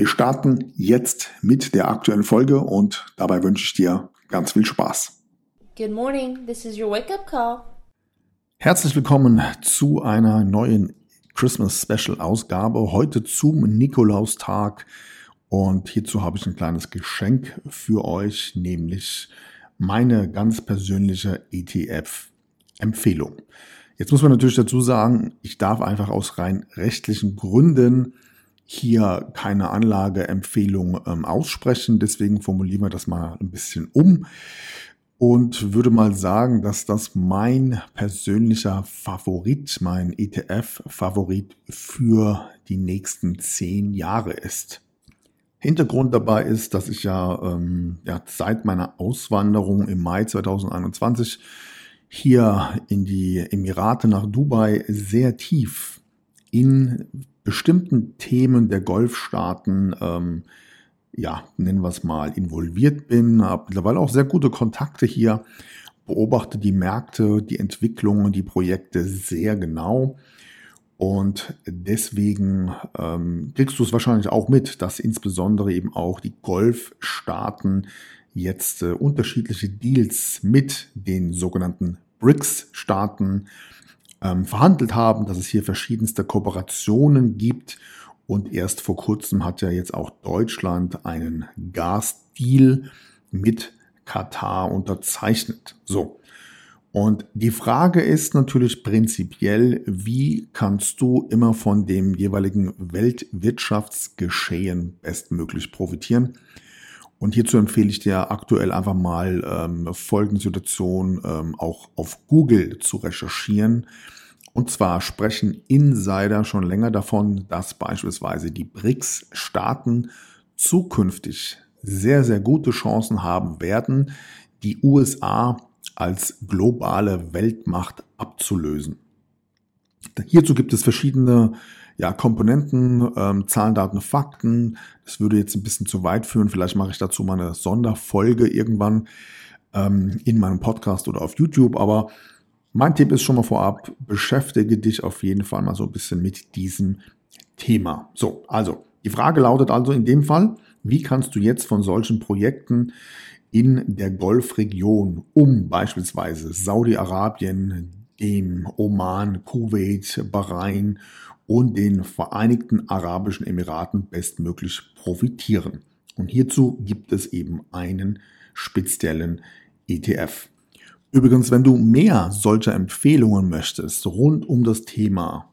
Wir starten jetzt mit der aktuellen Folge und dabei wünsche ich dir ganz viel Spaß. Good morning, this is your wake-up call. Herzlich willkommen zu einer neuen Christmas Special Ausgabe. Heute zum Nikolaustag und hierzu habe ich ein kleines Geschenk für euch, nämlich meine ganz persönliche ETF-Empfehlung. Jetzt muss man natürlich dazu sagen, ich darf einfach aus rein rechtlichen Gründen hier keine Anlageempfehlung ähm, aussprechen. Deswegen formulieren wir das mal ein bisschen um und würde mal sagen, dass das mein persönlicher Favorit, mein ETF-Favorit für die nächsten zehn Jahre ist. Hintergrund dabei ist, dass ich ja, ähm, ja seit meiner Auswanderung im Mai 2021 hier in die Emirate nach Dubai sehr tief in bestimmten Themen der Golfstaaten, ähm, ja, nennen wir es mal, involviert bin, habe mittlerweile auch sehr gute Kontakte hier, beobachte die Märkte, die Entwicklungen, die Projekte sehr genau. Und deswegen ähm, kriegst du es wahrscheinlich auch mit, dass insbesondere eben auch die Golfstaaten jetzt äh, unterschiedliche Deals mit den sogenannten BRICS-Staaten ähm, verhandelt haben, dass es hier verschiedenste Kooperationen gibt. Und erst vor kurzem hat ja jetzt auch Deutschland einen Gasdeal mit Katar unterzeichnet. So. Und die Frage ist natürlich prinzipiell, wie kannst du immer von dem jeweiligen Weltwirtschaftsgeschehen bestmöglich profitieren? Und hierzu empfehle ich dir aktuell einfach mal ähm, folgende Situation ähm, auch auf Google zu recherchieren. Und zwar sprechen Insider schon länger davon, dass beispielsweise die BRICS-Staaten zukünftig sehr, sehr gute Chancen haben werden, die USA als globale Weltmacht abzulösen. Hierzu gibt es verschiedene ja, Komponenten, ähm, Zahlen, Daten, Fakten. Das würde jetzt ein bisschen zu weit führen. Vielleicht mache ich dazu mal eine Sonderfolge irgendwann ähm, in meinem Podcast oder auf YouTube. Aber mein Tipp ist schon mal vorab, beschäftige dich auf jeden Fall mal so ein bisschen mit diesem Thema. So, also die Frage lautet also in dem Fall, wie kannst du jetzt von solchen Projekten in der Golfregion um beispielsweise Saudi-Arabien, dem Oman, Kuwait, Bahrain und den Vereinigten Arabischen Emiraten bestmöglich profitieren. Und hierzu gibt es eben einen speziellen ETF. Übrigens, wenn du mehr solcher Empfehlungen möchtest rund um das Thema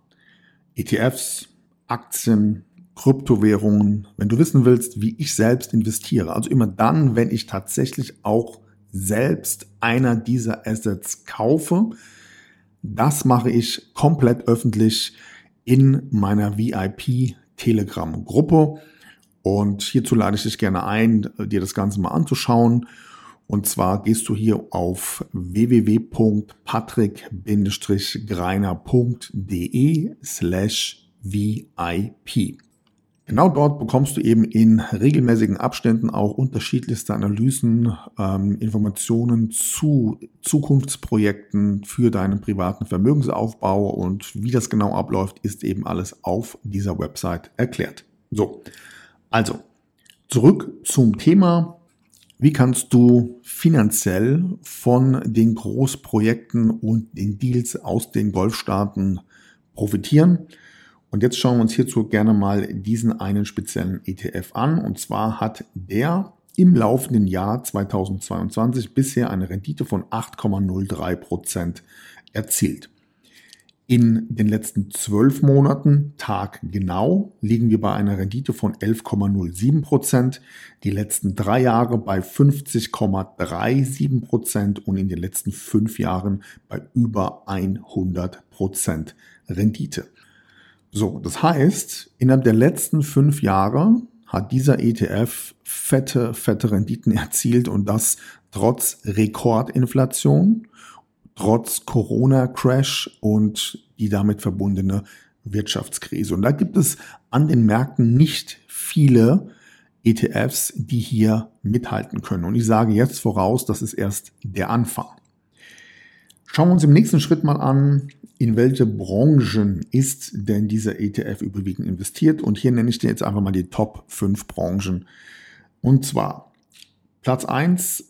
ETFs, Aktien, Kryptowährungen, wenn du wissen willst, wie ich selbst investiere, also immer dann, wenn ich tatsächlich auch selbst einer dieser Assets kaufe, das mache ich komplett öffentlich in meiner VIP Telegram Gruppe. Und hierzu lade ich dich gerne ein, dir das Ganze mal anzuschauen. Und zwar gehst du hier auf www.patrick-greiner.de slash VIP. Genau dort bekommst du eben in regelmäßigen Abständen auch unterschiedlichste Analysen, ähm, Informationen zu Zukunftsprojekten für deinen privaten Vermögensaufbau und wie das genau abläuft, ist eben alles auf dieser Website erklärt. So, also zurück zum Thema. Wie kannst du finanziell von den Großprojekten und den Deals aus den Golfstaaten profitieren? Und jetzt schauen wir uns hierzu gerne mal diesen einen speziellen ETF an. Und zwar hat der im laufenden Jahr 2022 bisher eine Rendite von 8,03 Prozent erzielt. In den letzten zwölf Monaten, Tag genau, liegen wir bei einer Rendite von 11,07 Prozent, die letzten drei Jahre bei 50,37 Prozent und in den letzten fünf Jahren bei über 100 Prozent Rendite. So, das heißt, innerhalb der letzten fünf Jahre hat dieser ETF fette, fette Renditen erzielt und das trotz Rekordinflation, trotz Corona-Crash und die damit verbundene Wirtschaftskrise. Und da gibt es an den Märkten nicht viele ETFs, die hier mithalten können. Und ich sage jetzt voraus, das ist erst der Anfang. Schauen wir uns im nächsten Schritt mal an, in welche Branchen ist denn dieser ETF überwiegend investiert. Und hier nenne ich dir jetzt einfach mal die Top 5 Branchen. Und zwar Platz 1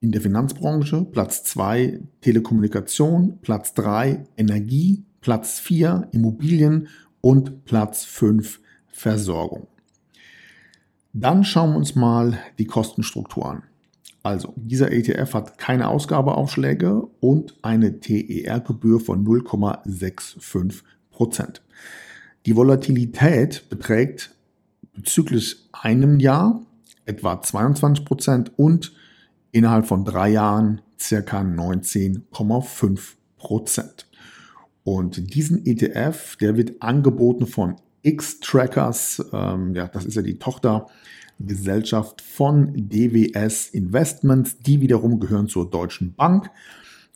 in der Finanzbranche, Platz 2 Telekommunikation, Platz 3 Energie, Platz 4 Immobilien und Platz 5 Versorgung. Dann schauen wir uns mal die Kostenstruktur an. Also, dieser ETF hat keine Ausgabeaufschläge und eine TER-Gebühr von 0,65% Die Volatilität beträgt bezüglich einem Jahr etwa 22% und innerhalb von drei Jahren circa 19,5% Und diesen ETF, der wird angeboten von X-Trackers, ähm, ja, das ist ja die Tochtergesellschaft von DWS Investments, die wiederum gehören zur Deutschen Bank.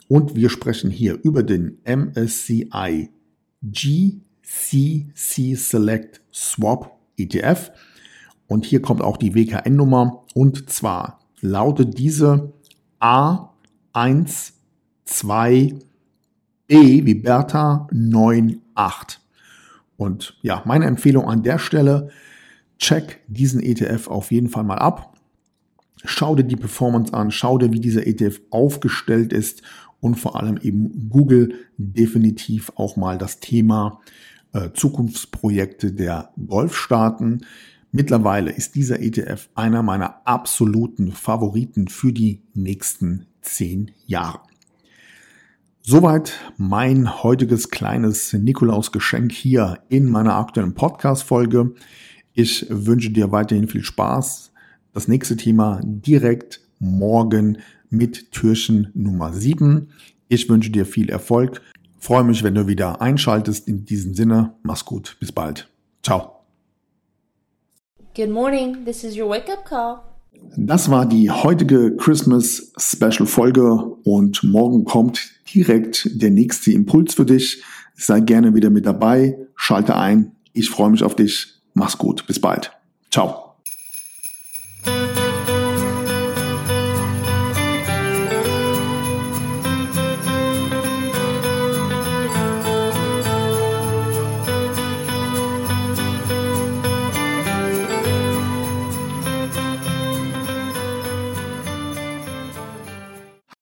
Und wir sprechen hier über den MSCI GCC Select Swap ETF. Und hier kommt auch die WKN-Nummer. Und zwar lautet diese A12B wie Bertha 98. Und ja, meine Empfehlung an der Stelle, check diesen ETF auf jeden Fall mal ab. Schau dir die Performance an, schau dir, wie dieser ETF aufgestellt ist und vor allem eben Google definitiv auch mal das Thema äh, Zukunftsprojekte der Golfstaaten. Mittlerweile ist dieser ETF einer meiner absoluten Favoriten für die nächsten zehn Jahre. Soweit mein heutiges kleines Nikolaus-Geschenk hier in meiner aktuellen Podcast-Folge. Ich wünsche dir weiterhin viel Spaß. Das nächste Thema direkt morgen mit Türchen Nummer 7. Ich wünsche dir viel Erfolg. Freue mich, wenn du wieder einschaltest. In diesem Sinne, mach's gut. Bis bald. Ciao. Good morning. This is your wake up call. Das war die heutige Christmas Special Folge und morgen kommt direkt der nächste Impuls für dich. Sei gerne wieder mit dabei, schalte ein. Ich freue mich auf dich. Mach's gut. Bis bald. Ciao.